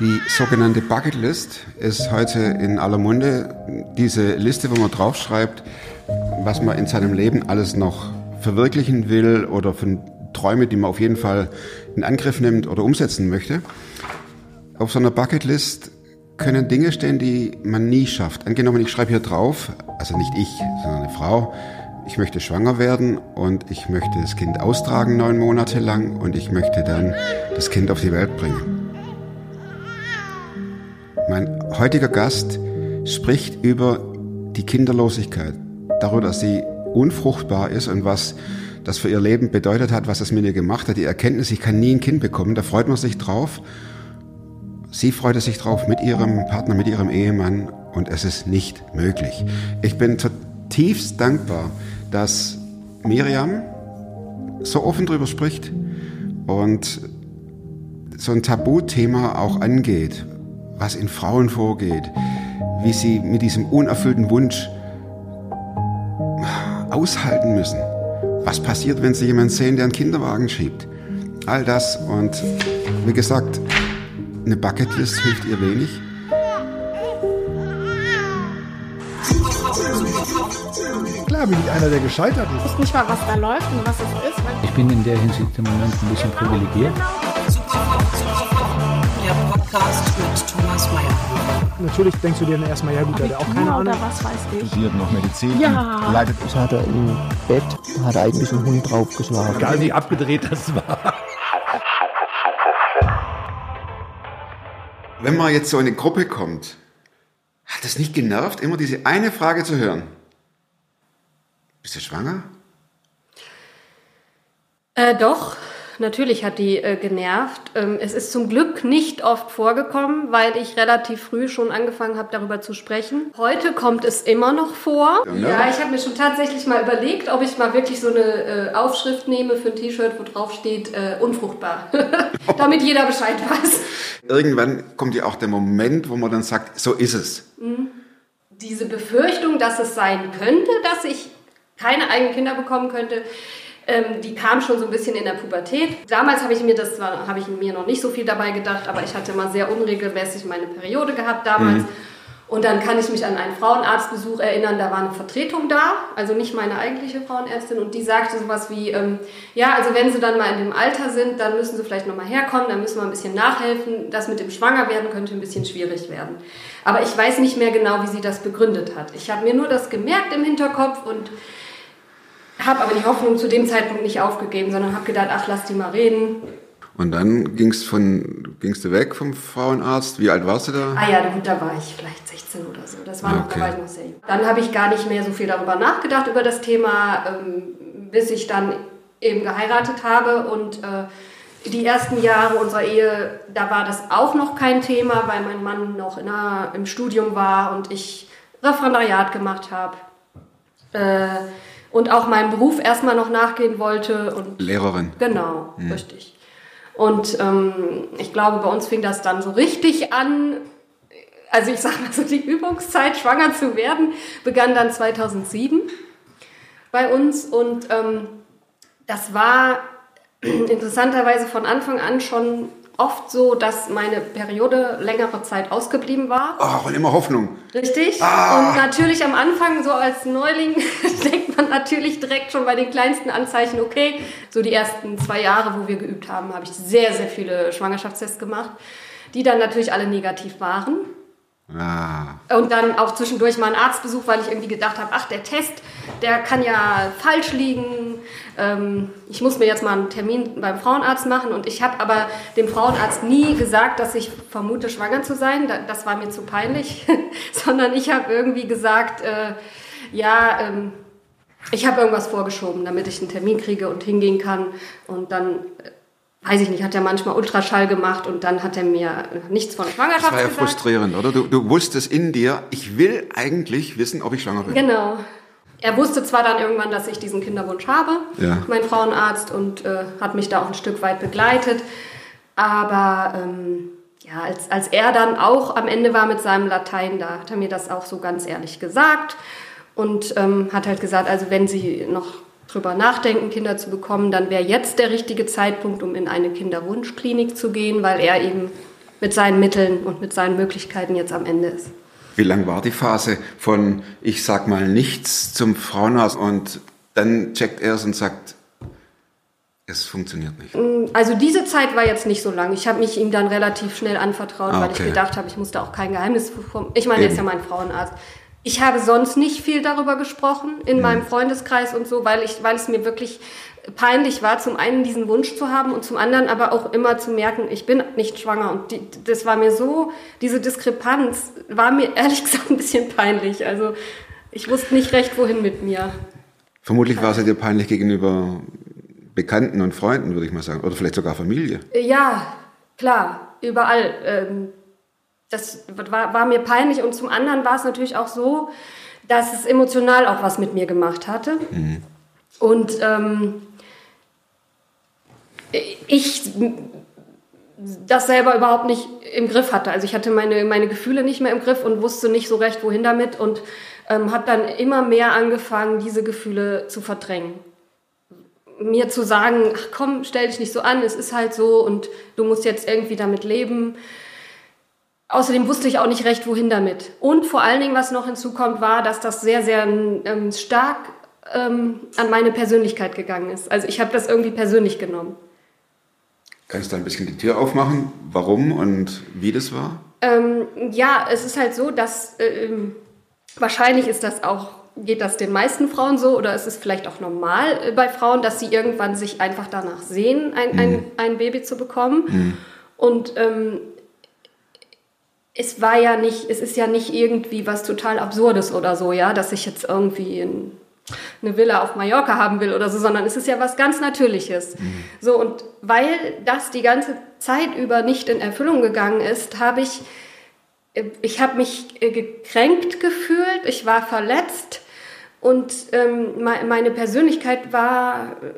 Die sogenannte Bucketlist ist heute in aller Munde. Diese Liste, wo man draufschreibt, was man in seinem Leben alles noch verwirklichen will oder von Träume, die man auf jeden Fall in Angriff nimmt oder umsetzen möchte. Auf so einer Bucketlist können Dinge stehen, die man nie schafft. Angenommen, ich schreibe hier drauf, also nicht ich, sondern eine Frau, ich möchte schwanger werden und ich möchte das Kind austragen neun Monate lang und ich möchte dann das Kind auf die Welt bringen. Mein heutiger Gast spricht über die Kinderlosigkeit, darüber, dass sie unfruchtbar ist und was das für ihr Leben bedeutet hat, was es mit ihr gemacht hat. Die Erkenntnis, ich kann nie ein Kind bekommen, da freut man sich drauf. Sie freute sich drauf mit ihrem Partner, mit ihrem Ehemann und es ist nicht möglich. Ich bin zutiefst dankbar, dass Miriam so offen darüber spricht und so ein Tabuthema auch angeht, was in Frauen vorgeht, wie sie mit diesem unerfüllten Wunsch aushalten müssen. Was passiert, wenn sie jemanden sehen, der einen Kinderwagen schiebt? All das und wie gesagt, eine Bucketlist hilft ihr wenig. Klar bin ich einer, der gescheitert ist. Ich weiß nicht mal, was da läuft und was es ist. Ich bin in der Hinsicht im Moment ein bisschen privilegiert. Der Podcast mit Thomas Mayer. Natürlich denkst du dir dann erstmal, ja gut, der hat auch keine Ahnung. oder was weiß ich. studiert noch Medizin Ja. leidet Das hat er im Bett, hat er eigentlich einen Hund draufgeschlagen. Egal wie abgedreht das war. Wenn man jetzt so in eine Gruppe kommt, hat das nicht genervt, immer diese eine Frage zu hören? Bist du schwanger? Äh, doch, natürlich hat die äh, genervt. Ähm, es ist zum Glück nicht oft vorgekommen, weil ich relativ früh schon angefangen habe, darüber zu sprechen. Heute kommt es immer noch vor. Ja, ne? Ja, ich habe mir schon tatsächlich mal überlegt, ob ich mal wirklich so eine äh, Aufschrift nehme für ein T-Shirt, wo drauf steht, äh, unfruchtbar. Damit jeder Bescheid weiß. Irgendwann kommt ja auch der Moment, wo man dann sagt, so ist es. diese Befürchtung, dass es sein könnte, dass ich keine eigenen Kinder bekommen könnte, ähm, die kam schon so ein bisschen in der Pubertät. Damals habe ich mir das zwar habe ich mir noch nicht so viel dabei gedacht, aber ich hatte mal sehr unregelmäßig meine Periode gehabt damals. Und dann kann ich mich an einen Frauenarztbesuch erinnern, da war eine Vertretung da, also nicht meine eigentliche Frauenärztin, und die sagte sowas wie, ähm, ja, also wenn sie dann mal in dem Alter sind, dann müssen sie vielleicht nochmal herkommen, dann müssen wir ein bisschen nachhelfen. Das mit dem Schwangerwerden könnte ein bisschen schwierig werden. Aber ich weiß nicht mehr genau, wie sie das begründet hat. Ich habe mir nur das gemerkt im Hinterkopf und habe aber die Hoffnung zu dem Zeitpunkt nicht aufgegeben, sondern habe gedacht, ach, lass die mal reden. Und dann gingst von gingst du weg vom Frauenarzt. Wie alt warst du da? Ah ja, gut, da war ich vielleicht 16 oder so. Das war noch, Okay. ich noch sehr jung. Dann habe ich gar nicht mehr so viel darüber nachgedacht, über das Thema, ähm, bis ich dann eben geheiratet habe. Und äh, die ersten Jahre unserer Ehe, da war das auch noch kein Thema, weil mein Mann noch in einer, im Studium war und ich Referendariat gemacht habe. Äh, und auch meinem Beruf erstmal noch nachgehen wollte. Und Lehrerin. Genau, richtig. Und ähm, ich glaube, bei uns fing das dann so richtig an. Also ich sag mal so, die Übungszeit, schwanger zu werden, begann dann 2007 bei uns. Und ähm, das war interessanterweise von Anfang an schon oft so, dass meine Periode längere Zeit ausgeblieben war. Oh, und immer Hoffnung. Richtig. Und natürlich am Anfang, so als Neuling, denkt man natürlich direkt schon bei den kleinsten Anzeichen, okay, so die ersten zwei Jahre, wo wir geübt haben, habe ich sehr, sehr viele Schwangerschaftstests gemacht, die dann natürlich alle negativ waren. Ah. Und dann auch zwischendurch mal einen Arztbesuch, weil ich irgendwie gedacht habe, ach, der Test, der kann ja falsch liegen. Ähm, ich muss mir jetzt mal einen Termin beim Frauenarzt machen. Und ich habe aber dem Frauenarzt nie gesagt, dass ich vermute, schwanger zu sein. Da- Das war mir zu peinlich. Sondern ich habe irgendwie gesagt, äh, ja, ähm, ich habe irgendwas vorgeschoben, damit ich einen Termin kriege und hingehen kann. Und dann, äh, weiß ich nicht, hat er manchmal Ultraschall gemacht und dann hat er mir nichts von Schwangerschaft Das war ja gesagt. frustrierend, oder? Du, du wusstest in dir, ich will eigentlich wissen, ob ich schwanger bin. Genau. Er wusste zwar dann irgendwann, dass ich diesen Kinderwunsch habe, Ja. mein Frauenarzt, und äh, hat mich da auch ein Stück weit begleitet. Aber ähm, ja, als, als er dann auch am Ende war mit seinem Latein, da hat er mir das auch so ganz ehrlich gesagt und ähm, hat halt gesagt, also wenn Sie noch drüber nachdenken, Kinder zu bekommen, dann wäre jetzt der richtige Zeitpunkt, um in eine Kinderwunschklinik zu gehen, weil er eben mit seinen Mitteln und mit seinen Möglichkeiten jetzt am Ende ist. Wie lang war die Phase von ich sag mal nichts zum Frauenarzt und dann checkt er es und sagt, es funktioniert nicht? Also diese Zeit war jetzt nicht so lang. Ich habe mich ihm dann relativ schnell anvertraut, Ah, weil ich okay. gedacht habe, ich muss da auch kein Geheimnis. Ich meine, er ist ja Eben. mein Frauenarzt. Ich habe sonst nicht viel darüber gesprochen Mhm. in meinem Freundeskreis und so, weil, ich, weil es mir wirklich peinlich war, zum einen diesen Wunsch zu haben und zum anderen aber auch immer zu merken, ich bin nicht schwanger. Und die, das war mir so, diese Diskrepanz war mir ehrlich gesagt ein bisschen peinlich. Also ich wusste nicht recht, wohin mit mir. Vermutlich war es ja dir peinlich gegenüber Bekannten und Freunden, würde ich mal sagen. Oder vielleicht sogar Familie. Ja, klar, überall. Ähm, das war, war mir peinlich und zum anderen war es natürlich auch so, dass es emotional auch was mit mir gemacht hatte. Und ähm, ich das selber überhaupt nicht im Griff hatte. Also ich hatte meine, meine Gefühle nicht mehr im Griff und wusste nicht so recht, wohin damit und ähm, habe dann immer mehr angefangen, diese Gefühle zu verdrängen mir zu sagen, ach komm, stell dich nicht so an, es ist halt so und du musst jetzt irgendwie damit leben. Außerdem wusste ich auch nicht recht, wohin damit. Und vor allen Dingen, was noch hinzukommt, war, dass das sehr, sehr ähm, stark ähm, an meine Persönlichkeit gegangen ist. Also ich habe das irgendwie persönlich genommen. Kannst du ein bisschen die Tür aufmachen, warum und wie das war? Ähm, ja, es ist halt so, dass ähm, wahrscheinlich ist das auch, geht das den meisten Frauen so oder ist es vielleicht auch normal äh, bei Frauen, dass sie irgendwann sich einfach danach sehen, ein, ein, ein Baby zu bekommen. Und ähm, es war ja nicht, es ist ja nicht irgendwie was total Absurdes oder so, ja, dass ich jetzt irgendwie in, eine Villa auf Mallorca haben will oder so, sondern es ist ja was ganz Natürliches. So, und weil das die ganze Zeit über nicht in Erfüllung gegangen ist, habe ich, äh, ich habe mich äh, gekränkt gefühlt, ich war verletzt und ähm, me- meine Persönlichkeit war äh,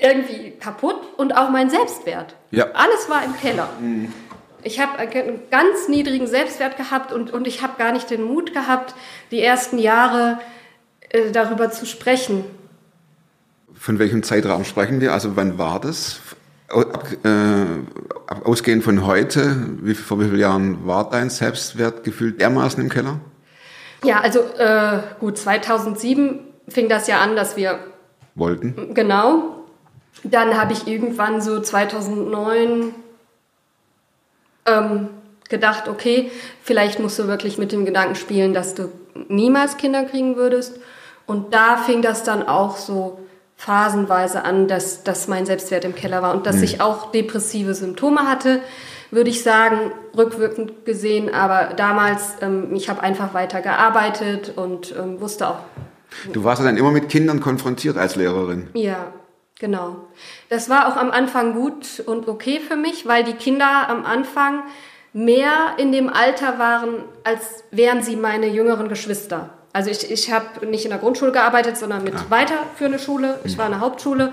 irgendwie kaputt und auch mein Selbstwert. Ja. Alles war im Keller. Ich habe einen ganz niedrigen Selbstwert gehabt und, und ich habe gar nicht den Mut gehabt, die ersten Jahre äh, darüber zu sprechen. Von welchem Zeitraum sprechen wir? Also wann war das? Au- Ab, äh, ausgehend von heute, wie, vor wie vielen Jahren war dein Selbstwertgefühl dermaßen im Keller? Ja, also äh, gut, 2007 fing das ja an, dass wir Wollten? Genau. Dann habe ich irgendwann so 2009 ähm, gedacht, okay, vielleicht musst du wirklich mit dem Gedanken spielen, dass du niemals Kinder kriegen würdest. Und da fing das dann auch so phasenweise an, dass, dass mein Selbstwert im Keller war und dass ich auch depressive Symptome hatte, würde ich sagen, rückwirkend gesehen. Aber damals, ähm, ich habe einfach weiter gearbeitet und ähm, wusste auch, Du warst ja dann immer mit Kindern konfrontiert als Lehrerin. ja, genau. Das war auch am Anfang gut und okay für mich, weil die Kinder am Anfang mehr in dem Alter waren, als wären sie meine jüngeren Geschwister. Also ich, ich habe nicht in der Grundschule gearbeitet, sondern mit weiterführender Schule. Ich war in der Hauptschule.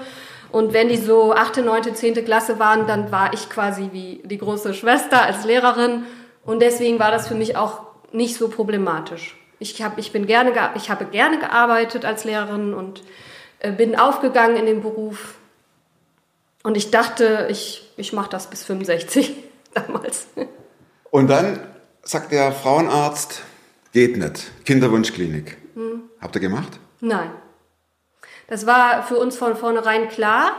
Und wenn die so 8., 9., 10. Klasse waren, dann war ich quasi wie die große Schwester als Lehrerin. Und deswegen war das für mich auch nicht so problematisch. Ich, hab, ich, bin gerne, ge- ich habe gerne gearbeitet als Lehrerin und bin aufgegangen in den Beruf. Und ich dachte, ich, ich mache das bis 65 damals. Und dann sagt der Frauenarzt, geht nicht. Kinderwunschklinik. Habt ihr gemacht? Nein. Das war für uns von vornherein klar,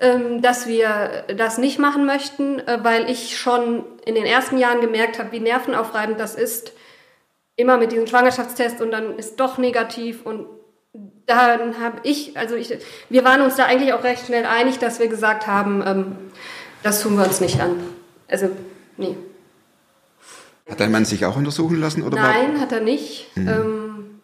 ähm, dass wir das nicht machen möchten, äh, weil ich schon in den ersten Jahren gemerkt habe, wie nervenaufreibend das ist, immer mit diesem Schwangerschaftstest und dann ist doch negativ und dann habe ich, also ich, wir waren uns da eigentlich auch recht schnell einig, dass wir gesagt haben, ähm, das tun wir uns nicht an. Also, nee. Hat dein Mann sich auch untersuchen lassen? Oder war- Nein, hat er nicht. Ähm,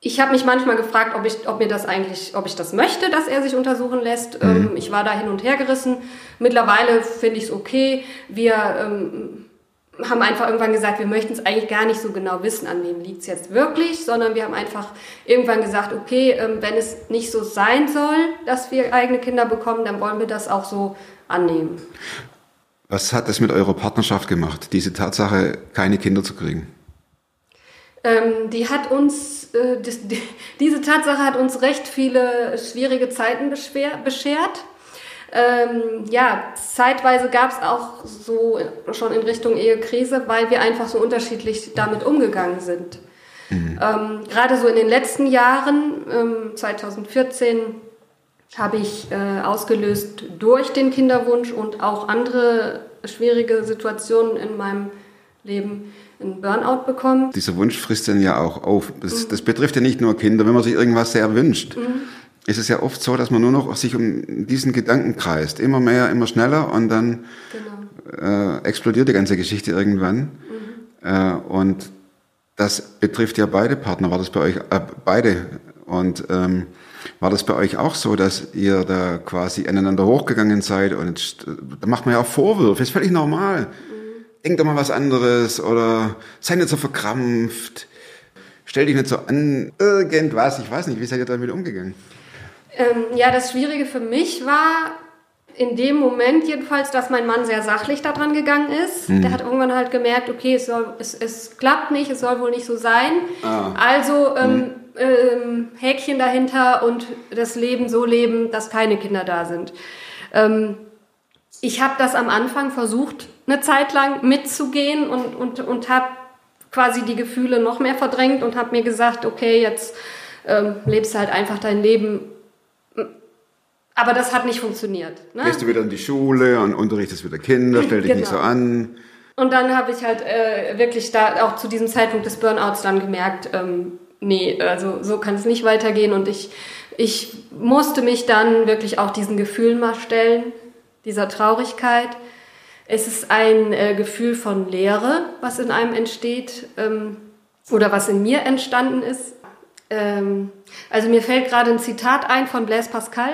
ich habe mich manchmal gefragt, ob ich, ob mir das eigentlich, ob ich das möchte, dass er sich untersuchen lässt. Ähm, ich war da hin und her gerissen. Mittlerweile finde ich es okay. Wir ähm, haben einfach irgendwann gesagt, wir möchten es eigentlich gar nicht so genau wissen, an wem liegt es jetzt wirklich, sondern wir haben einfach irgendwann gesagt, okay, ähm, wenn es nicht so sein soll, dass wir eigene Kinder bekommen, dann wollen wir das auch so annehmen. Was hat es mit eurer Partnerschaft gemacht, diese Tatsache, keine Kinder zu kriegen? Ähm, die hat uns, äh, die, diese Tatsache hat uns recht viele schwierige Zeiten beschert. Ähm, ja, zeitweise gab es auch so schon in Richtung Ehekrise, weil wir einfach so unterschiedlich damit umgegangen sind. Mhm. Ähm, Gerade so in den letzten Jahren, ähm, 2014, habe ich äh, ausgelöst durch den Kinderwunsch und auch andere schwierige Situationen in meinem Leben einen Burnout bekommen. Dieser Wunsch frisst dann ja auch auf. Das, mhm. das betrifft ja nicht nur Kinder, wenn man sich irgendwas sehr wünscht. Mhm. Ist es ja oft so, dass man nur noch sich um diesen Gedanken kreist. Immer mehr, immer schneller und dann genau. äh, explodiert die ganze Geschichte irgendwann. Mhm. Äh, und das betrifft ja beide Partner. War das bei euch äh, beide? Und ähm, war das bei euch auch so, dass ihr da quasi aneinander hochgegangen seid und da macht man ja auch Vorwürfe, ist völlig normal. Mhm. Denk doch mal was anderes oder sei nicht so verkrampft, stell dich nicht so an, irgendwas, ich weiß nicht, wie seid ihr damit umgegangen? Ähm, ja, das Schwierige für mich war in dem Moment jedenfalls, dass mein Mann sehr sachlich daran gegangen ist. Mhm. Der hat irgendwann halt gemerkt, okay, es, soll, es, es klappt nicht, es soll wohl nicht so sein. Ah. Also ähm, mhm ähm, Häkchen dahinter und das Leben so leben, dass keine Kinder da sind. Ähm, ich habe das am Anfang versucht, eine Zeit lang mitzugehen und, und, und habe quasi die Gefühle noch mehr verdrängt und habe mir gesagt, okay, jetzt ähm, lebst du halt einfach dein Leben. Aber das hat nicht funktioniert. Ne? Gehst du wieder in die Schule und unterrichtest wieder Kinder, stell dich genau. nicht so an. Und dann habe ich halt äh, wirklich da auch zu diesem Zeitpunkt des Burnouts dann gemerkt, ähm, nee, also so kann es nicht weitergehen. Und ich, ich musste mich dann wirklich auch diesen Gefühlen mal stellen, dieser Traurigkeit. Es ist ein äh, Gefühl von Leere, was in einem entsteht ähm, oder was in mir entstanden ist. Ähm, also mir fällt gerade ein Zitat ein von Blaise Pascal.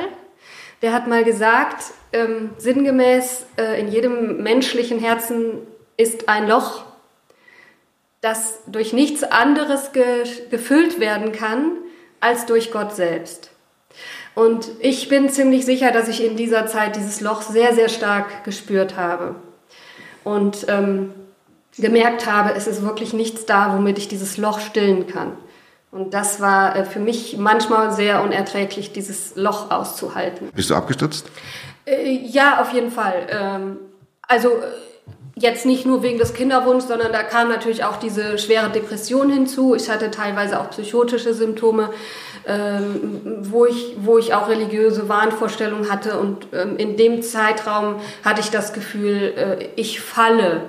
Der hat mal gesagt, ähm, sinngemäß, äh, in jedem menschlichen Herzen ist ein Loch, das durch nichts anderes ge gefüllt werden kann als durch Gott selbst. Und ich bin ziemlich sicher, dass ich in dieser Zeit dieses Loch sehr, sehr stark gespürt habe. Und ähm, gemerkt habe, es ist wirklich nichts da, womit ich dieses Loch stillen kann. Und das war äh, für mich manchmal sehr unerträglich, dieses Loch auszuhalten. Bist du abgestürzt? Äh, ja, auf jeden Fall. Ähm, also Jetzt nicht nur wegen des Kinderwunschs, sondern da kam natürlich auch diese schwere Depression hinzu. Ich hatte teilweise auch psychotische Symptome, ähm, wo, ich, wo ich auch religiöse Wahnvorstellungen hatte. Und ähm, in dem Zeitraum hatte ich das Gefühl, äh, ich falle.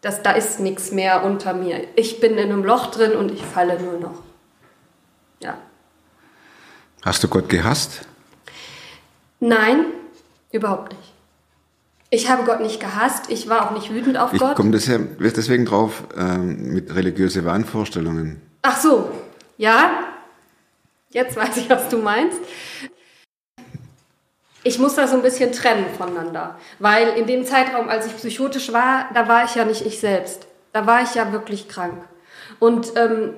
Das, da ist nichts mehr unter mir. Ich bin in einem Loch drin und ich falle nur noch. Ja. Hast du Gott gehasst? Nein, überhaupt nicht. Ich habe Gott nicht gehasst, ich war auch nicht wütend auf ich Gott. Ich komme deswegen drauf ähm, mit religiöse Wahnvorstellungen. Ach so, ja. Jetzt weiß ich, was du meinst. Ich muss da so ein bisschen trennen voneinander, weil in dem Zeitraum, als ich psychotisch war, da war ich ja nicht ich selbst. Da war ich ja wirklich krank. Und ähm,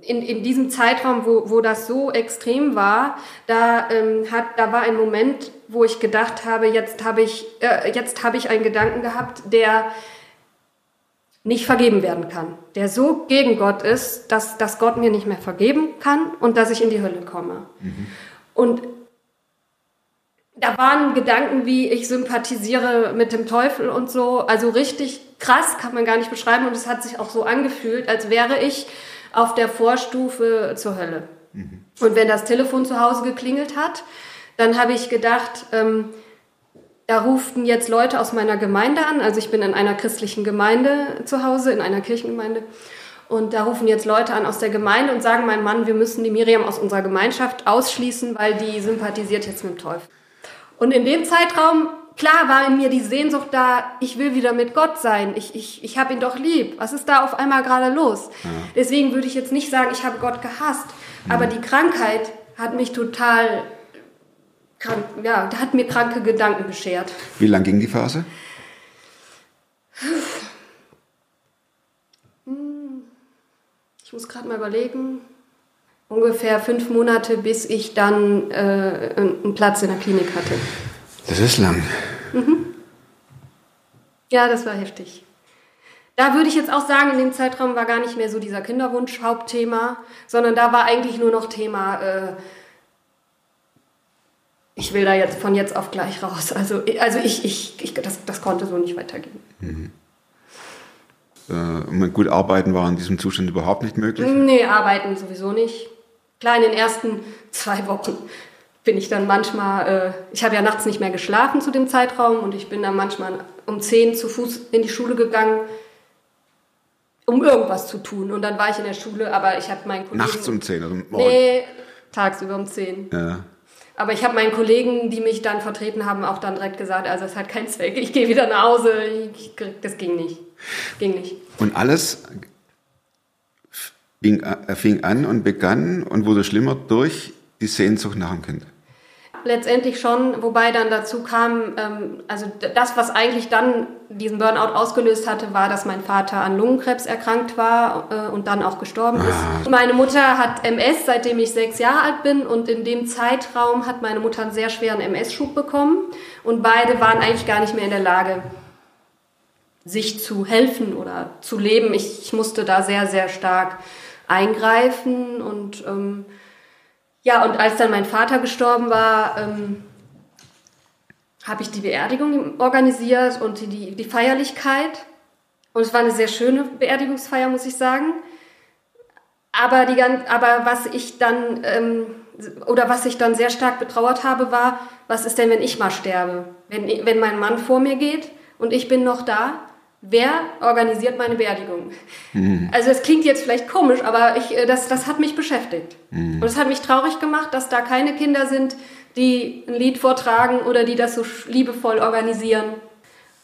in, in diesem Zeitraum, wo, wo das so extrem war, da, ähm, hat, da war ein Moment, wo ich gedacht habe, jetzt habe ich, äh, jetzt habe ich einen Gedanken gehabt, der nicht vergeben werden kann, der so gegen Gott ist, dass, dass Gott mir nicht mehr vergeben kann und dass ich in die Hölle komme. Mhm. Und da waren Gedanken wie, ich sympathisiere mit dem Teufel und so, also richtig krass kann man gar nicht beschreiben und es hat sich auch so angefühlt, als wäre ich auf der Vorstufe zur Hölle. Mhm. Und wenn das Telefon zu Hause geklingelt hat, dann habe ich gedacht, ähm, da ruften jetzt Leute aus meiner Gemeinde an. Also ich bin in einer christlichen Gemeinde zu Hause, in einer Kirchengemeinde. Und da rufen jetzt Leute an aus der Gemeinde und sagen, mein Mann, wir müssen die Miriam aus unserer Gemeinschaft ausschließen, weil die sympathisiert jetzt mit dem Teufel. Und in dem Zeitraum klar war in mir die Sehnsucht da, ich will wieder mit Gott sein, ich, ich, ich habe ihn doch lieb. Was ist da auf einmal gerade los? Ja. Deswegen würde ich jetzt nicht sagen, ich habe Gott gehasst, mhm. aber die Krankheit hat mich total, krank, ja, hat mir kranke Gedanken beschert. Wie lang ging die Phase? Ich muss gerade mal überlegen. Ungefähr fünf Monate, bis ich dann äh, einen Platz in der Klinik hatte. Das ist lang. Mhm. Ja, das war heftig. Da würde ich jetzt auch sagen, in dem Zeitraum war gar nicht mehr so dieser Kinderwunsch Hauptthema, sondern da war eigentlich nur noch Thema, äh, ich will da jetzt von jetzt auf gleich raus. Also, also ich, ich, ich das, das konnte so nicht weitergehen. Äh, gut arbeiten war in diesem Zustand überhaupt nicht möglich. Nee, arbeiten sowieso nicht. Klar, in den ersten zwei Wochen bin ich dann manchmal, äh, ich habe ja nachts nicht mehr geschlafen zu dem Zeitraum und ich bin dann manchmal um 10 zu Fuß in die Schule gegangen, um irgendwas zu tun. Und dann war ich in der Schule, aber ich habe meinen Kollegen... Nachts um 10 oder morgens? Nee, tagsüber um 10. Ja. Aber ich habe meinen Kollegen, die mich dann vertreten haben, auch dann direkt gesagt, also es hat keinen Zweck, ich gehe wieder nach Hause. Ich, das ging nicht. Ging nicht. Und alles fing, äh, fing an und begann und wurde schlimmer durch die Sehnsucht nach dem Kind. Letztendlich schon, wobei dann dazu kam, ähm, also das, was eigentlich dann diesen Burnout ausgelöst hatte, war, dass mein Vater an Lungenkrebs erkrankt war äh, und dann auch gestorben ist. Meine Mutter hat MS, seitdem ich sechs Jahre alt bin und in dem Zeitraum hat meine Mutter einen sehr schweren MS-Schub bekommen und beide waren eigentlich gar nicht mehr in der Lage, sich zu helfen oder zu leben. Ich, ich musste da sehr, sehr stark eingreifen und ähm, ja, und als dann mein Vater gestorben war, ähm, habe ich die Beerdigung organisiert und die, die, Feierlichkeit. Und es war eine sehr schöne Beerdigungsfeier, muss ich sagen. Aber, die, aber was ich dann, ähm, oder was ich dann sehr stark betrauert habe, war, was ist denn, wenn ich mal sterbe? Wenn, wenn mein Mann vor mir geht und ich bin noch da, wer organisiert meine Beerdigung? Also es klingt jetzt vielleicht komisch, aber ich, äh, das, das hat mich beschäftigt. Und es hat mich traurig gemacht, dass da keine Kinder sind, die ein Lied vortragen oder die das so liebevoll organisieren.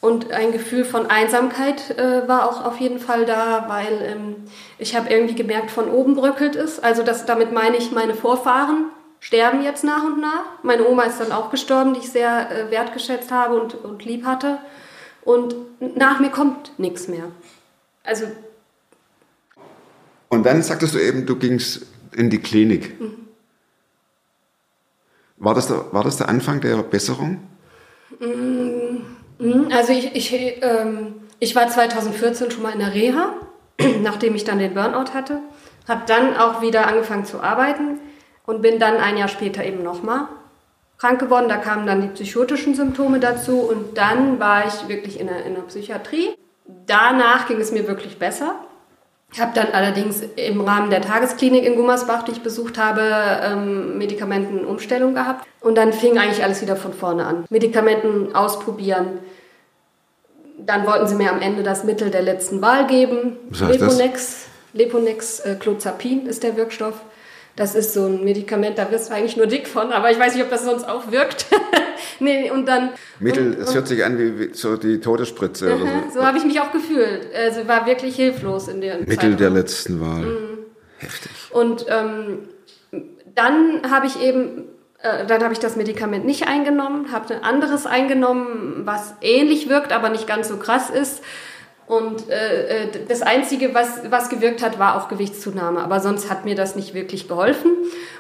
Und ein Gefühl von Einsamkeit äh, war auch auf jeden Fall da, weil ähm, ich habe irgendwie gemerkt, von oben bröckelt es. Also das, damit meine ich, meine Vorfahren sterben jetzt nach und nach. Meine Oma ist dann auch gestorben, die ich sehr äh, wertgeschätzt habe und, und lieb hatte. Und nach mir kommt nichts mehr. Also Und dann sagtest du eben, du gingst in die Klinik. War, das der, war das der Anfang der Besserung? Mhm, Also ich, ich, ähm, ich war 2014 schon mal in der Reha, nachdem ich dann den Burnout hatte. Habe dann auch wieder angefangen zu arbeiten und bin dann ein Jahr später eben nochmal krank geworden. Da kamen dann die psychotischen Symptome dazu und dann war ich wirklich in der, in der Psychiatrie. Danach ging es mir wirklich besser. Ich habe dann allerdings im Rahmen der Tagesklinik in Gummersbach, die ich besucht habe, ähm, Medikamentenumstellung gehabt. Und dann fing eigentlich alles wieder von vorne an. Medikamenten ausprobieren. Dann wollten sie mir am Ende das Mittel der letzten Wahl geben. Was heißt das? Leponex, Leponex äh, Clozapin ist der Wirkstoff. Das ist so ein Medikament, da wirst du eigentlich nur dick von, aber ich weiß nicht, ob das sonst auch wirkt. nee, und dann. Mittel, und, es hört sich an wie, wie so die Todesspritze. oder Aha, so. so habe ich mich auch gefühlt. Also war wirklich hilflos in der Mittel Zeitraum. der letzten Wahl. Mhm. Heftig. Und ähm, dann habe ich eben, äh, dann habe ich das Medikament nicht eingenommen, habe ein anderes eingenommen, was ähnlich wirkt, aber nicht ganz so krass ist. Und äh, äh, das Einzige, was, was gewirkt hat, war auch Gewichtszunahme. Aber sonst hat mir das nicht wirklich geholfen.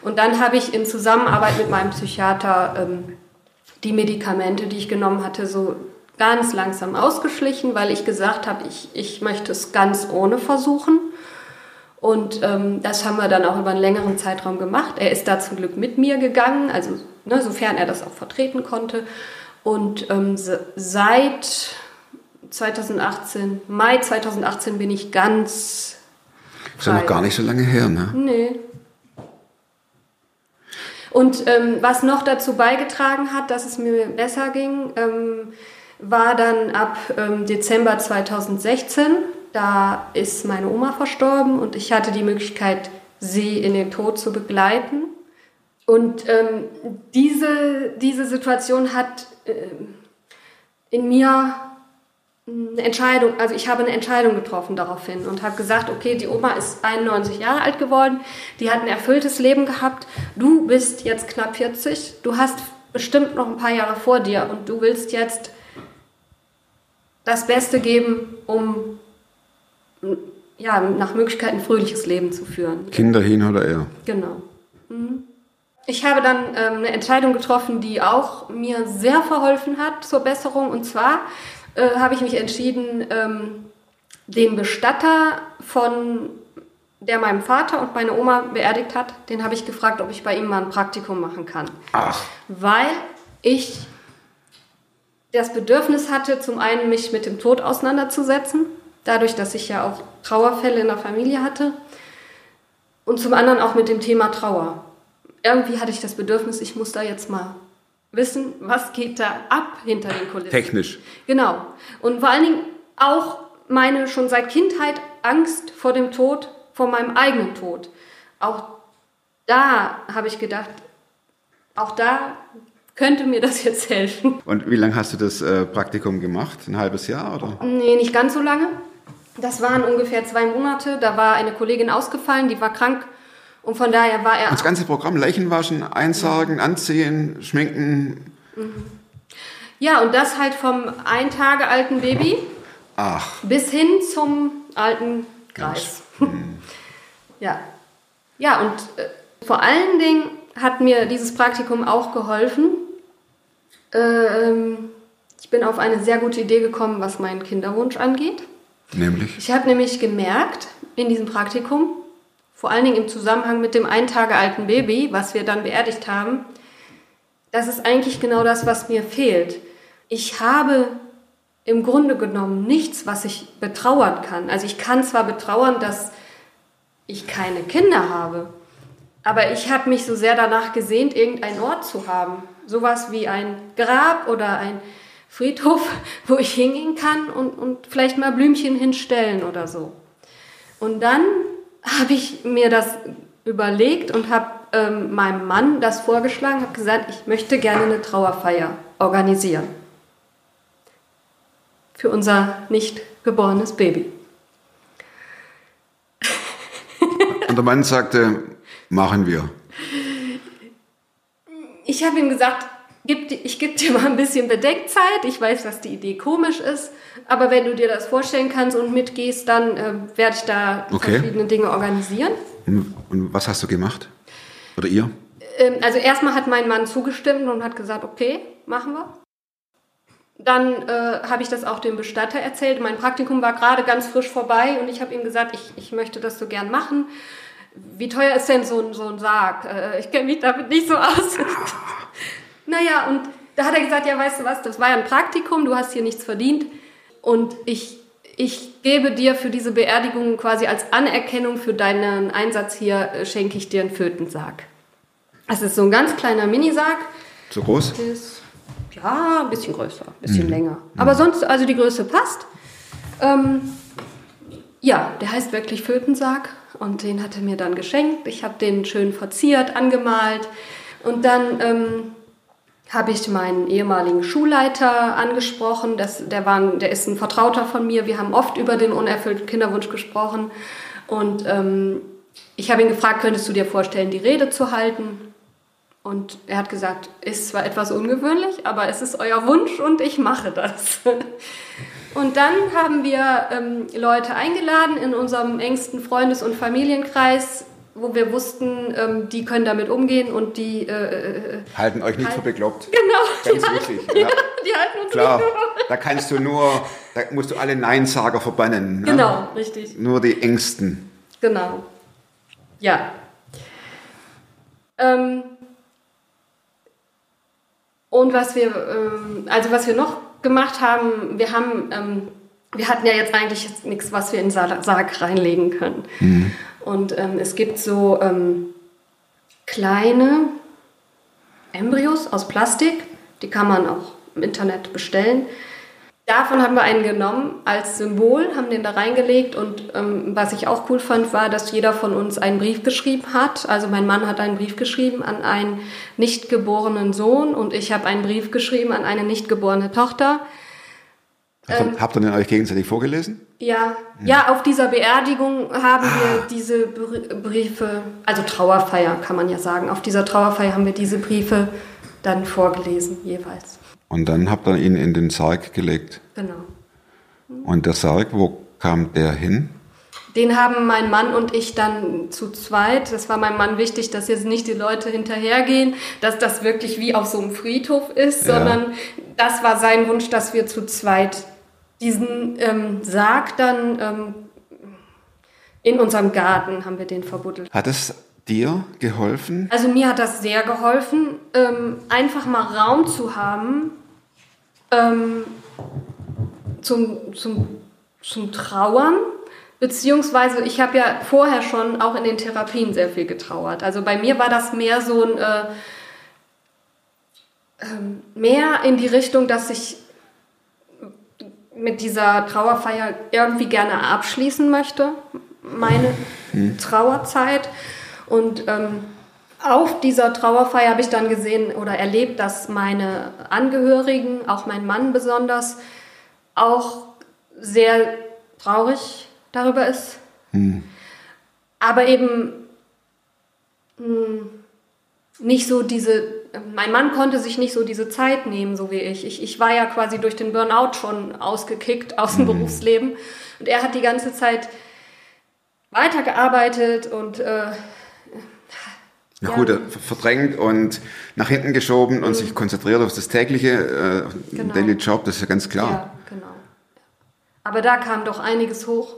Und dann habe ich in Zusammenarbeit mit meinem Psychiater ähm, die Medikamente, die ich genommen hatte, so ganz langsam ausgeschlichen, weil ich gesagt habe, ich, ich möchte es ganz ohne versuchen. Und ähm, das haben wir dann auch über einen längeren Zeitraum gemacht. Er ist da zum Glück mit mir gegangen, also ne, sofern er das auch vertreten konnte. Und ähm, se- seit 2018, Mai 2018 bin ich ganz. Ist ja noch gar nicht so lange her, ne? Nee. Und ähm, was noch dazu beigetragen hat, dass es mir besser ging, ähm, war dann ab ähm, Dezember 2016. Da ist meine Oma verstorben und ich hatte die Möglichkeit, sie in den Tod zu begleiten. Und ähm, diese, diese Situation hat ähm, in mir eine Entscheidung, also ich habe eine Entscheidung getroffen daraufhin und habe gesagt, okay, die Oma ist 91 Jahre alt geworden, die hat ein erfülltes Leben gehabt, du bist jetzt knapp 40, du hast bestimmt noch ein paar Jahre vor dir und du willst jetzt das Beste geben, um ja, nach Möglichkeit ein fröhliches Leben zu führen. Kinder hin oder er. Genau. Mhm. Ich habe dann ähm, eine Entscheidung getroffen, die auch mir sehr verholfen hat zur Besserung. Und zwar äh, habe ich mich entschieden, ähm, den Bestatter von der meinem Vater und meine Oma beerdigt hat, den habe ich gefragt, ob ich bei ihm mal ein Praktikum machen kann. Ach, Weil ich das Bedürfnis hatte, zum einen mich mit dem Tod auseinanderzusetzen, dadurch, dass ich ja auch Trauerfälle in der Familie hatte, und zum anderen auch mit dem Thema Trauer. Irgendwie hatte ich das Bedürfnis, ich muss da jetzt mal wissen, was geht da ab hinter den Kulissen. technisch. Genau. Und vor allen Dingen auch meine schon seit Kindheit Angst vor dem Tod, vor meinem eigenen Tod. Auch da habe ich gedacht, auch da könnte mir das jetzt helfen. Und wie lange hast du das äh, Praktikum gemacht? Ein halbes Jahr oder? Nee, nicht ganz so lange. Das waren ungefähr zwei Monate. Da war eine Kollegin ausgefallen, die war krank. Und von daher war er. Das ganze Programm Leichen waschen, einsargen, anziehen, schminken. Ja, und das halt vom ein Tage alten Baby Ach, bis hin zum alten Greis. ja. Ja, und äh, vor allen Dingen hat mir dieses Praktikum auch geholfen. Ähm, ich bin auf eine sehr gute Idee gekommen, was meinen Kinderwunsch angeht. nämlich. Ich habe nämlich gemerkt in diesem Praktikum, vor allen Dingen im Zusammenhang mit dem ein Tage alten Baby, was wir dann beerdigt haben, das ist eigentlich genau das, was mir fehlt. Ich habe im Grunde genommen nichts, was ich betrauern kann. Also ich kann zwar betrauern, dass ich keine Kinder habe, aber ich habe mich so sehr danach gesehnt, irgendeinen Ort zu haben. Sowas wie ein Grab oder ein Friedhof, wo ich hingehen kann und, und vielleicht mal Blümchen hinstellen oder so. Und dann habe ich mir das überlegt und habe ähm, meinem Mann das vorgeschlagen, habe gesagt, ich möchte gerne eine Trauerfeier organisieren. Für unser nicht geborenes Baby. Und der Mann sagte, machen wir. Ich habe ihm gesagt, gib, ich gebe dir mal ein bisschen Bedenkzeit. Ich weiß, dass die Idee komisch ist, aber wenn du dir das vorstellen kannst und mitgehst, dann äh, werde ich da Okay. verschiedene Dinge organisieren. Und, was hast du gemacht? Oder ihr? Ähm, also erstmal hat mein Mann zugestimmt und hat gesagt, okay, machen wir. Dann äh, habe ich das auch dem Bestatter erzählt. Mein Praktikum war gerade ganz frisch vorbei und ich habe ihm gesagt, ich, ich möchte das so gern machen. Wie teuer ist denn so ein, so ein Sarg? Äh, ich kenne mich damit nicht so aus. naja, und da hat er gesagt, ja, weißt du was, das war ja ein Praktikum, du hast hier nichts verdient. Und ich, ich gebe dir für diese Beerdigung quasi als Anerkennung für deinen Einsatz hier, äh, schenke ich dir einen Fötensarg. Es ist so ein ganz kleiner Minisarg. So groß? Ist, ja, ein bisschen größer, ein bisschen länger. Aber sonst, also die Größe passt. Ähm, ja, der heißt wirklich Fötensarg und den hat er mir dann geschenkt. Ich habe den schön verziert, angemalt und dann ähm, habe ich meinen ehemaligen Schulleiter angesprochen. Das, der, war der ist ein Vertrauter von mir. Wir haben oft über den unerfüllten Kinderwunsch gesprochen und ähm, ich habe ihn gefragt, könntest du dir vorstellen, die Rede zu halten? Und er hat gesagt, ist zwar etwas ungewöhnlich, aber es ist euer Wunsch und ich mache das. Und dann haben wir ähm, Leute eingeladen in unserem engsten Freundes- und Familienkreis, wo wir wussten, ähm, die können damit umgehen und die, äh, äh, Halten euch nicht für bekloppt. genau, Ganz die, halten, wichtig. Ja. die halten uns Klar, nicht da kannst du nur, da musst du alle Neinsager verbannen. ne? Genau, richtig. Nur die Ängsten. Genau. Ja. Ähm, und was wir, ähm, also was wir noch gemacht haben, wir haben, ähm, wir hatten ja jetzt eigentlich nichts, was wir in den Sa- Sarg reinlegen können. Und ähm, es gibt so ähm, kleine Embryos aus Plastik, die kann man auch im Internet bestellen. Davon haben wir einen genommen als Symbol, haben den da reingelegt und ähm, was ich auch cool fand, war, dass jeder von uns einen Brief geschrieben hat. Also mein Mann hat einen Brief geschrieben an einen nicht geborenen Sohn und ich habe einen Brief geschrieben an eine nicht geborene Tochter. Habt ihr, habt ihr den euch gegenseitig vorgelesen? Ja, ja, auf dieser Beerdigung haben wir diese Br- Briefe, also Trauerfeier kann man ja sagen. Auf dieser Trauerfeier haben wir diese Briefe dann vorgelesen jeweils. Und dann habt ihr ihn in den Sarg gelegt. Genau. Und der Sarg, wo kam der hin? Den haben mein Mann und ich dann zu zweit. Das war meinem Mann wichtig, dass jetzt nicht die Leute hinterhergehen, dass das wirklich wie auf so einem Friedhof ist, Ja. sondern das war sein Wunsch, dass wir zu zweit diesen ähm, Sarg dann ähm, in unserem Garten haben wir den verbuddelt. Hat es dir geholfen? Also mir hat das sehr geholfen, ähm, einfach mal Raum zu haben ähm, zum, zum, zum Trauern. Beziehungsweise ich habe ja vorher schon auch in den Therapien sehr viel getrauert. Also bei mir war das mehr so ein äh, ähm, mehr in die Richtung, dass ich mit dieser Trauerfeier irgendwie gerne abschließen möchte, meine Trauerzeit. Und ähm, auf dieser Trauerfeier habe ich dann gesehen oder erlebt, dass meine Angehörigen, auch mein Mann besonders, auch sehr traurig darüber ist. Aber eben mh, nicht so diese, mein Mann konnte sich nicht so diese Zeit nehmen, so wie ich. Ich, ich war ja quasi durch den Burnout schon ausgekickt aus dem Berufsleben. Und er hat die ganze Zeit weitergearbeitet und äh, Na Ja. gut, verdrängt und nach hinten geschoben und sich konzentriert auf das tägliche, äh, Genau. Daily Job, das ist ja ganz klar. Ja, genau. Aber da kam doch einiges hoch.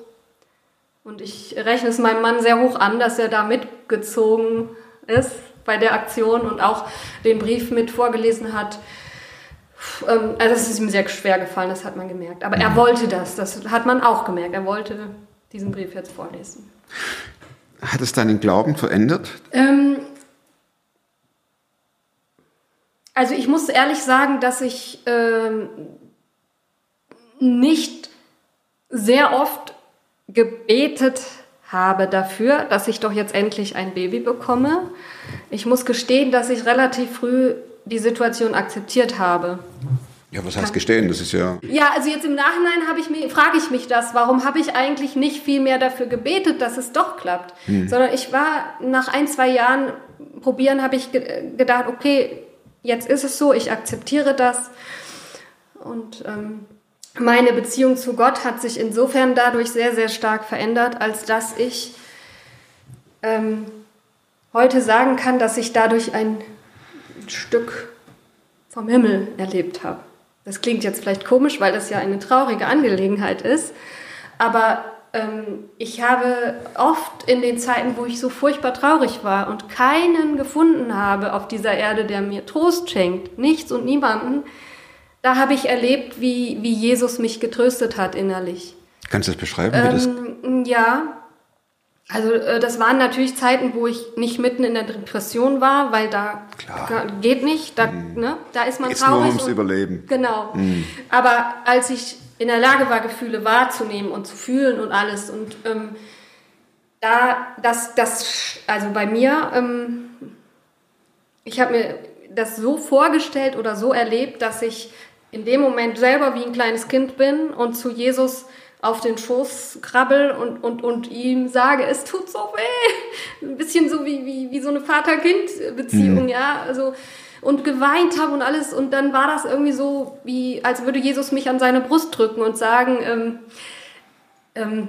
Und ich rechne es meinem Mann sehr hoch an, dass er da mitgezogen ist bei der Aktion und auch den Brief mit vorgelesen hat. Ähm, Also es ist ihm sehr schwer gefallen, das hat man gemerkt. Aber er wollte das, das hat man auch gemerkt. Er wollte diesen Brief jetzt vorlesen. Hat es deinen Glauben verändert? Ähm, also ich muss ehrlich sagen, dass ich ähm, nicht sehr oft gebetet habe dafür, dass ich doch jetzt endlich ein Baby bekomme. Ich muss gestehen, dass ich relativ früh die Situation akzeptiert habe. Ja, was heißt gestehen? Das ist ja. Ja, also jetzt im Nachhinein habe ich mir, frage ich mich das, warum habe ich eigentlich nicht viel mehr dafür gebetet, dass es doch klappt? Sondern ich war nach ein, zwei Jahren probieren, habe ich ge gedacht, okay, jetzt ist es so, ich akzeptiere das. Und ähm, meine Beziehung zu Gott hat sich insofern dadurch sehr, sehr stark verändert, als dass ich ähm, heute sagen kann, dass ich dadurch ein Stück vom Himmel erlebt habe. Das klingt jetzt vielleicht komisch, weil das ja eine traurige Angelegenheit ist, aber ähm, ich habe oft in den Zeiten, wo ich so furchtbar traurig war und keinen gefunden habe auf dieser Erde, der mir Trost schenkt, nichts und niemanden, da habe ich erlebt, wie, wie Jesus mich getröstet hat innerlich. Kannst du das beschreiben? Wie das, Ähm, ja, also äh, das waren natürlich Zeiten, wo ich nicht mitten in der Depression war, weil da Klar. geht nicht, da, ne, da ist man Geht's nur traurig. ums und- Überleben. Genau. Aber als ich in der Lage war, Gefühle wahrzunehmen und zu fühlen und alles und ähm, da, das, das, also bei mir, ähm, ich habe mir das so vorgestellt oder so erlebt, dass ich in dem Moment selber wie ein kleines Kind bin und zu Jesus auf den Schoß krabbel und, und, und ihm sage, es tut so weh. Ein bisschen so wie, wie, wie so eine Vater-Kind-Beziehung, ja. Also, und geweint habe und alles. Und dann war das irgendwie so, wie, als würde Jesus mich an seine Brust drücken und sagen, ähm, ähm,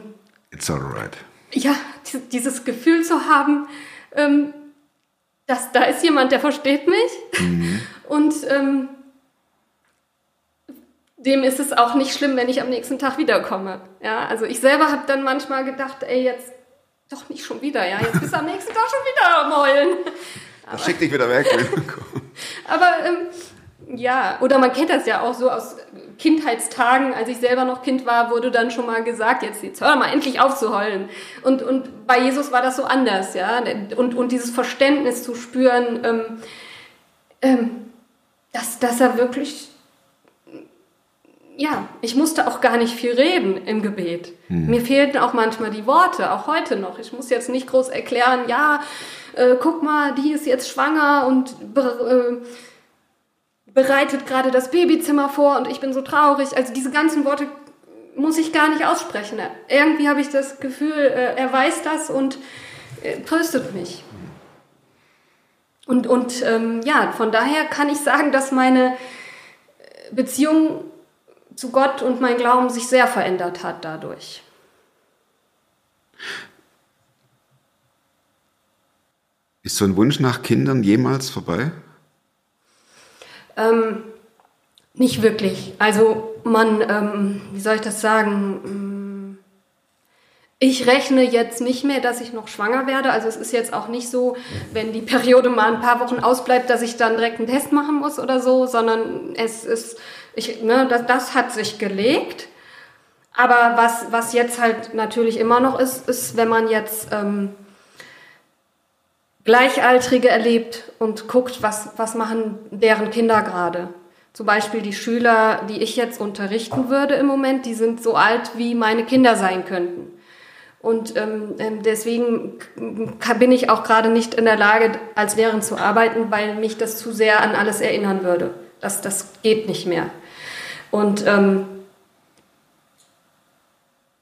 It's alright. ja, die- dieses Gefühl zu haben, ähm, dass da ist jemand, der versteht mich. Und ähm, dem ist es auch nicht schlimm, wenn ich am nächsten Tag wiederkomme. Ja, also ich selber habe dann manchmal gedacht, ey, jetzt doch nicht schon wieder, ja, jetzt bist du am nächsten Tag schon wieder am Heulen. Das schickt dich wieder weg. Aber ähm, ja, oder man kennt das ja auch so aus Kindheitstagen, als ich selber noch Kind war, wurde dann schon mal gesagt, jetzt, jetzt hör mal endlich auf zu heulen. Und, und bei Jesus war das so anders, ja. Und, und dieses Verständnis zu spüren, ähm, ähm, dass, dass er wirklich, ja, ich musste auch gar nicht viel reden im Gebet. Mir fehlten auch manchmal die Worte, auch heute noch. Ich muss jetzt nicht groß erklären, ja, äh, guck mal, die ist jetzt schwanger und be- äh, bereitet gerade das Babyzimmer vor und ich bin so traurig. Also diese ganzen Worte muss ich gar nicht aussprechen. Irgendwie habe ich das Gefühl, äh, er weiß das und äh, tröstet mich. Und, und ähm, ja, von daher kann ich sagen, dass meine äh, Beziehung zu Gott und mein Glauben sich sehr verändert hat dadurch. Ist so ein Wunsch nach Kindern jemals vorbei? Ähm, nicht wirklich. Also man, ähm, wie soll ich das sagen, ich rechne jetzt nicht mehr, dass ich noch schwanger werde. Also es ist jetzt auch nicht so, wenn die Periode mal ein paar Wochen ausbleibt, dass ich dann direkt einen Test machen muss oder so, sondern es ist, ich, ne, das, das hat sich gelegt. Aber was, was jetzt halt natürlich immer noch ist, ist, wenn man jetzt ähm, Gleichaltrige erlebt und guckt, was, was machen deren Kinder gerade. Zum Beispiel die Schüler, die ich jetzt unterrichten würde im Moment, die sind so alt, wie meine Kinder sein könnten. Und ähm, ähm deswegen bin ich auch gerade nicht in der Lage, als Lehrerin zu arbeiten, weil mich das zu sehr an alles erinnern würde. Das, das geht nicht mehr. Und ähm,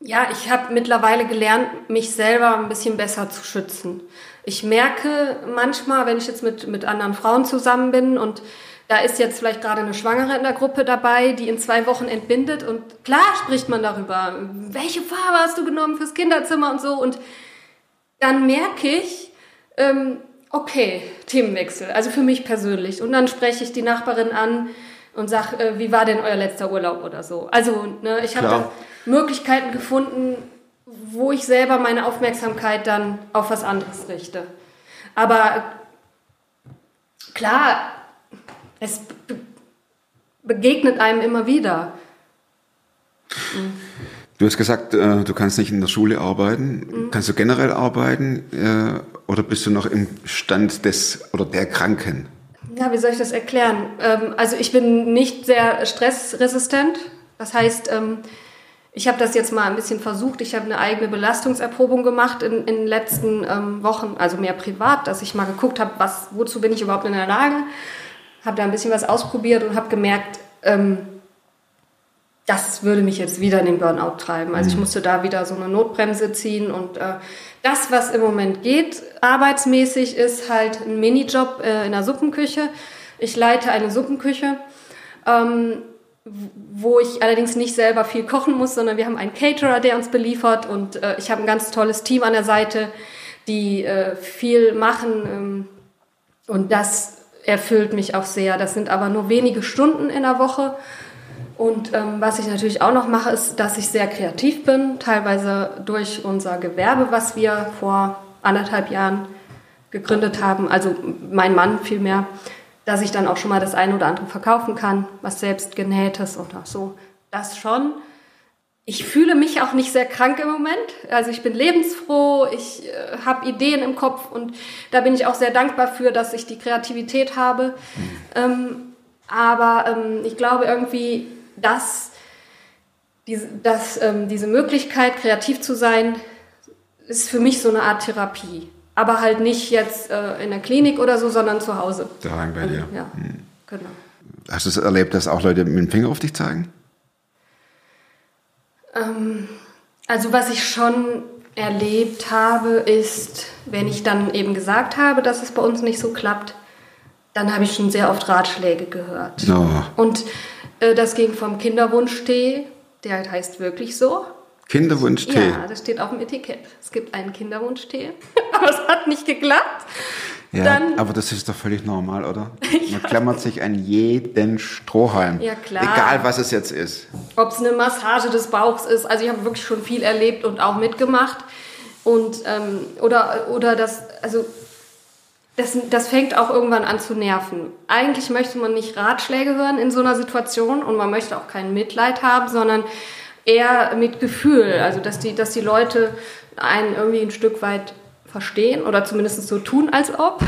ja, ich habe mittlerweile gelernt, mich selber ein bisschen besser zu schützen. Ich merke manchmal, wenn ich jetzt mit, mit anderen Frauen zusammen bin und da ist jetzt vielleicht gerade eine Schwangere in der Gruppe dabei, die in zwei Wochen entbindet und klar spricht man darüber, welche Farbe hast du genommen fürs Kinderzimmer und so und dann merke ich, ähm, okay, Themenwechsel, also für mich persönlich und dann spreche ich die Nachbarin an und sage, äh, wie war denn euer letzter Urlaub oder so. Also ne, ich habe Möglichkeiten gefunden, wo ich selber meine Aufmerksamkeit dann auf was anderes richte. Aber klar, es begegnet einem immer wieder. Du hast gesagt, äh, du kannst nicht in der Schule arbeiten. Mhm. Kannst du generell arbeiten äh, oder bist du noch im Stand des oder der Kranken? Ja, wie soll ich das erklären? Ähm, also ich bin nicht sehr stressresistent. Das heißt, ähm, ich habe das jetzt mal ein bisschen versucht. Ich habe eine eigene Belastungserprobung gemacht in, in den letzten ähm, Wochen, also mehr privat, dass ich mal geguckt habe, wozu bin ich überhaupt in der Lage habe da ein bisschen was ausprobiert und habe gemerkt, ähm, das würde mich jetzt wieder in den Burnout treiben. Also ich mhm. musste da wieder so eine Notbremse ziehen und äh, das, was im Moment geht, arbeitsmäßig, ist halt ein Minijob äh, in der Suppenküche. Ich leite eine Suppenküche, ähm, wo ich allerdings nicht selber viel kochen muss, sondern wir haben einen Caterer, der uns beliefert und äh, ich habe ein ganz tolles Team an der Seite, die äh, viel machen ähm, und das erfüllt mich auch sehr. Das sind aber nur wenige Stunden in der Woche. Und ähm, was ich natürlich auch noch mache, ist, dass ich sehr kreativ bin, teilweise durch unser Gewerbe, was wir vor anderthalb Jahren gegründet haben, also mein Mann vielmehr, dass ich dann auch schon mal das eine oder andere verkaufen kann, was selbst genähtes oder so. Das schon. Ich fühle mich auch nicht sehr krank im Moment. Also ich bin lebensfroh, ich äh, habe Ideen im Kopf und da bin ich auch sehr dankbar für, dass ich die Kreativität habe. Ähm, aber ähm, ich glaube irgendwie, dass, diese, dass ähm, diese Möglichkeit, kreativ zu sein, ist für mich so eine Art Therapie. Aber halt nicht jetzt äh, in der Klinik oder so, sondern zu Hause. Daheim bei dir. Ja, hm. genau. Hast du es erlebt, dass auch Leute mit dem Finger auf dich zeigen? Ähm, also was ich schon erlebt habe, ist, wenn ich dann eben gesagt habe, dass es bei uns nicht so klappt, dann habe ich schon sehr oft Ratschläge gehört. Oh. Und das ging vom Kinderwunschtee, der heißt wirklich so. Kinderwunschtee? Ja, das steht auf dem Etikett. Es gibt einen Kinderwunschtee, aber es hat nicht geklappt. Ja, dann, aber das ist doch völlig normal, oder? Man klammert sich an jeden Strohhalm. Ja, klar. Egal, was es jetzt ist. Ob es eine Massage des Bauchs ist. Also ich habe wirklich schon viel erlebt und auch mitgemacht. Und, ähm, oder, oder das, also das, das fängt auch irgendwann an zu nerven. Eigentlich möchte man nicht Ratschläge hören in so einer Situation und man möchte auch kein Mitleid haben, sondern eher mit Gefühl. Also dass die, dass die Leute einen irgendwie ein Stück weit verstehen oder zumindest so tun, als ob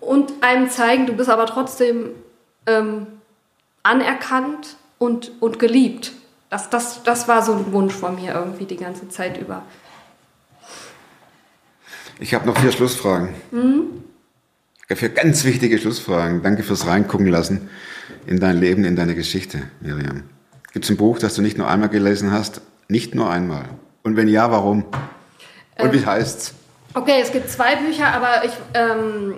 und einem zeigen, du bist aber trotzdem ähm, anerkannt und, und geliebt. Das, das, das war so ein Wunsch von mir irgendwie die ganze Zeit über. Ich habe noch vier Schlussfragen. Mhm. Vier ganz wichtige Schlussfragen. Danke fürs Reingucken lassen in dein Leben, in deine Geschichte, Miriam. Gibt es ein Buch, das du nicht nur einmal gelesen hast? Nicht nur einmal. Und wenn ja, warum? Und ähm, wie heißt's? Okay, es gibt zwei Bücher, aber ich, ähm,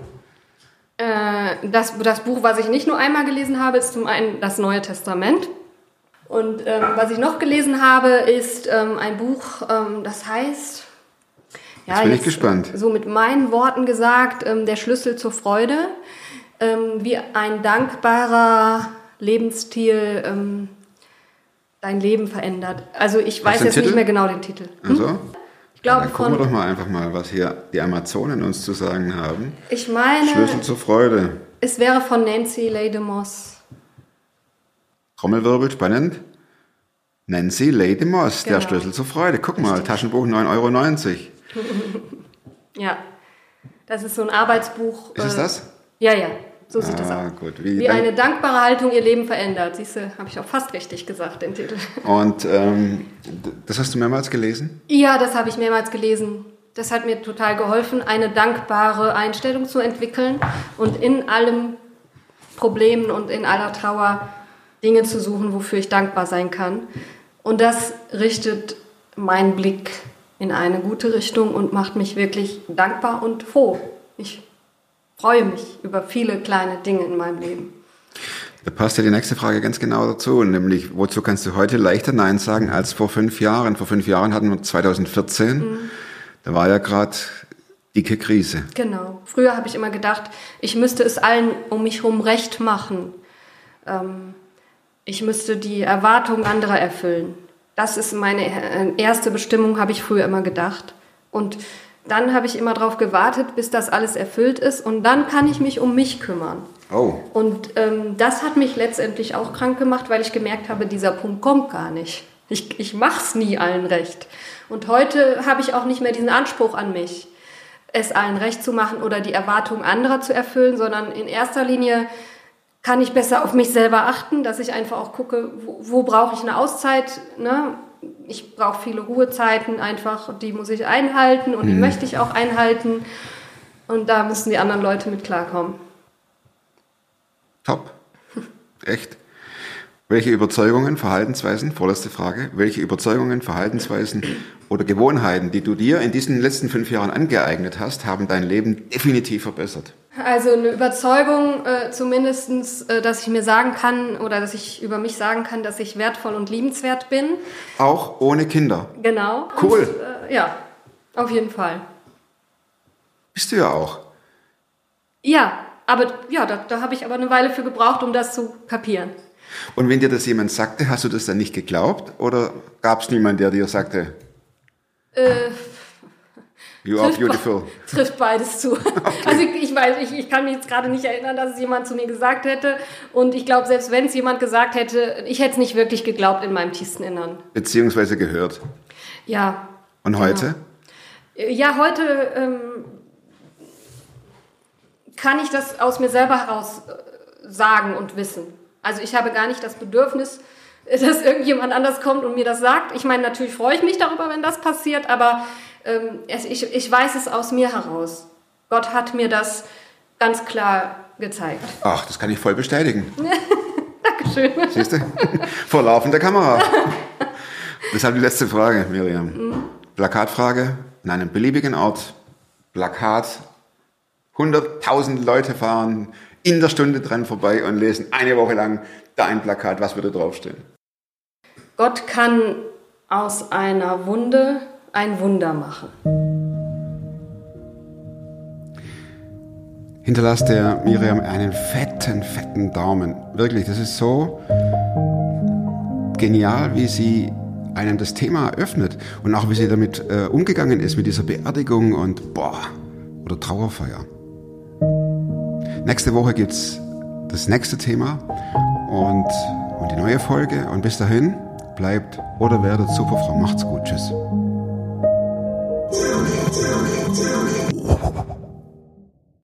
äh, das, das Buch, was ich nicht nur einmal gelesen habe, ist zum einen das Neue Testament. Und ähm, was ich noch gelesen habe, ist ähm, ein Buch, ähm, das heißt, ja, jetzt bin ich gespannt. So mit meinen Worten gesagt, ähm, der Schlüssel zur Freude, ähm, wie ein dankbarer Lebensstil dein Leben verändert. Also ich weiß jetzt Titel? nicht mehr genau den Titel. Hm? Also, Ich glaube dann gucken wir doch mal einfach mal, was hier die Amazonen uns zu sagen haben. ich meine, Schlüssel zur Freude. es wäre von Nancy Lady Moss. Trommelwirbel, spannend. Nancy Lady Moss, der Genau. Schlüssel zur Freude. Guck mal, Taschenbuch 9,90 Euro. Ja, das ist so ein Arbeitsbuch. Ist es äh, das? Ja, ja, so sieht das Ah, aus. gut. Wie dann- eine dankbare Haltung ihr Leben verändert. Siehst du, habe ich auch fast richtig gesagt, den Titel. Und ähm, das hast du mehrmals gelesen? Ja, das habe ich mehrmals gelesen. Das hat mir total geholfen, eine dankbare Einstellung zu entwickeln und in allem Problemen und in aller Trauer Dinge zu suchen, wofür ich dankbar sein kann. Und das richtet meinen Blick in eine gute Richtung und macht mich wirklich dankbar und froh. Ich freue mich über viele kleine Dinge in meinem Leben. Da passt ja die nächste Frage ganz genau dazu, nämlich wozu kannst du heute leichter Nein sagen als vor fünf Jahren? Vor fünf Jahren hatten wir 2014, Mhm. da war ja gerade dicke Krise. Genau. Früher habe ich immer gedacht, ich müsste es allen um mich herum recht machen. Ähm, ich müsste die Erwartungen anderer erfüllen. Das ist meine äh, erste Bestimmung, habe ich früher immer gedacht. Und dann habe ich immer darauf gewartet, bis das alles erfüllt ist. Und dann kann ich mich um mich kümmern. Oh, Und ähm, das hat mich letztendlich auch krank gemacht, weil ich gemerkt habe, dieser Punkt kommt gar nicht. Ich, ich mache es nie allen recht. Und heute habe ich auch nicht mehr diesen Anspruch an mich, es allen recht zu machen oder die Erwartungen anderer zu erfüllen, sondern in erster Linie kann ich besser auf mich selber achten, dass ich einfach auch gucke, wo, wo brauche ich eine Auszeit. Ne? Ich brauche viele Ruhezeiten einfach, die muss ich einhalten und die möchte ich auch einhalten. Und da müssen die anderen Leute mit klarkommen. top. Echt. Welche Überzeugungen, Verhaltensweisen, vorletzte Frage, welche Überzeugungen, Verhaltensweisen oder Gewohnheiten, die du dir in diesen letzten fünf Jahren angeeignet hast, haben dein Leben definitiv verbessert? Also eine Überzeugung äh, zumindestens, äh, dass ich mir sagen kann oder dass ich über mich sagen kann, dass ich wertvoll und liebenswert bin. Auch ohne Kinder. Genau. Cool. Und, äh, ja, auf jeden Fall. Bist du ja auch. Ja, aber ja, da, da habe ich aber eine Weile für gebraucht, um das zu kapieren. Und wenn dir das jemand sagte, hast du das dann nicht geglaubt? Oder gab es niemanden, der dir sagte, Äh, you are be- beautiful? Trifft beides zu. Also ich, ich weiß, ich, ich kann mich jetzt gerade nicht erinnern, dass es jemand zu mir gesagt hätte. Und ich glaube, selbst wenn es jemand gesagt hätte, ich hätte es nicht wirklich geglaubt in meinem tiefsten Innern. Beziehungsweise gehört. Ja, Und heute? Ja, heute ähm, kann ich das aus mir selber heraus äh, sagen und wissen. Also ich habe gar nicht das Bedürfnis, dass irgendjemand anders kommt und mir das sagt. Ich meine, natürlich freue ich mich darüber, wenn das passiert, aber ähm, ich, ich weiß es aus mir heraus. Gott hat mir das ganz klar gezeigt. Ach, das kann ich voll bestätigen. Dankeschön. Siehst du? Vor laufender Kamera. Deshalb die letzte Frage, Miriam. Plakatfrage an einem beliebigen Ort. Plakat. 100.000 Leute fahren in der Stunde dran vorbei und lesen eine Woche lang dein Plakat. Was würde draufstehen? Gott kann aus einer Wunde ein Wunder machen. Hinterlass der Miriam einen fetten, fetten Daumen. Wirklich, das ist so genial, wie sie einem das Thema öffnet und auch wie sie damit äh, umgegangen ist mit dieser Beerdigung und boah, oder Trauerfeier. Nächste Woche gibt es das nächste Thema und, und die neue Folge. Und bis dahin, bleibt oder werdet super, Frau. Macht's gut. Tschüss.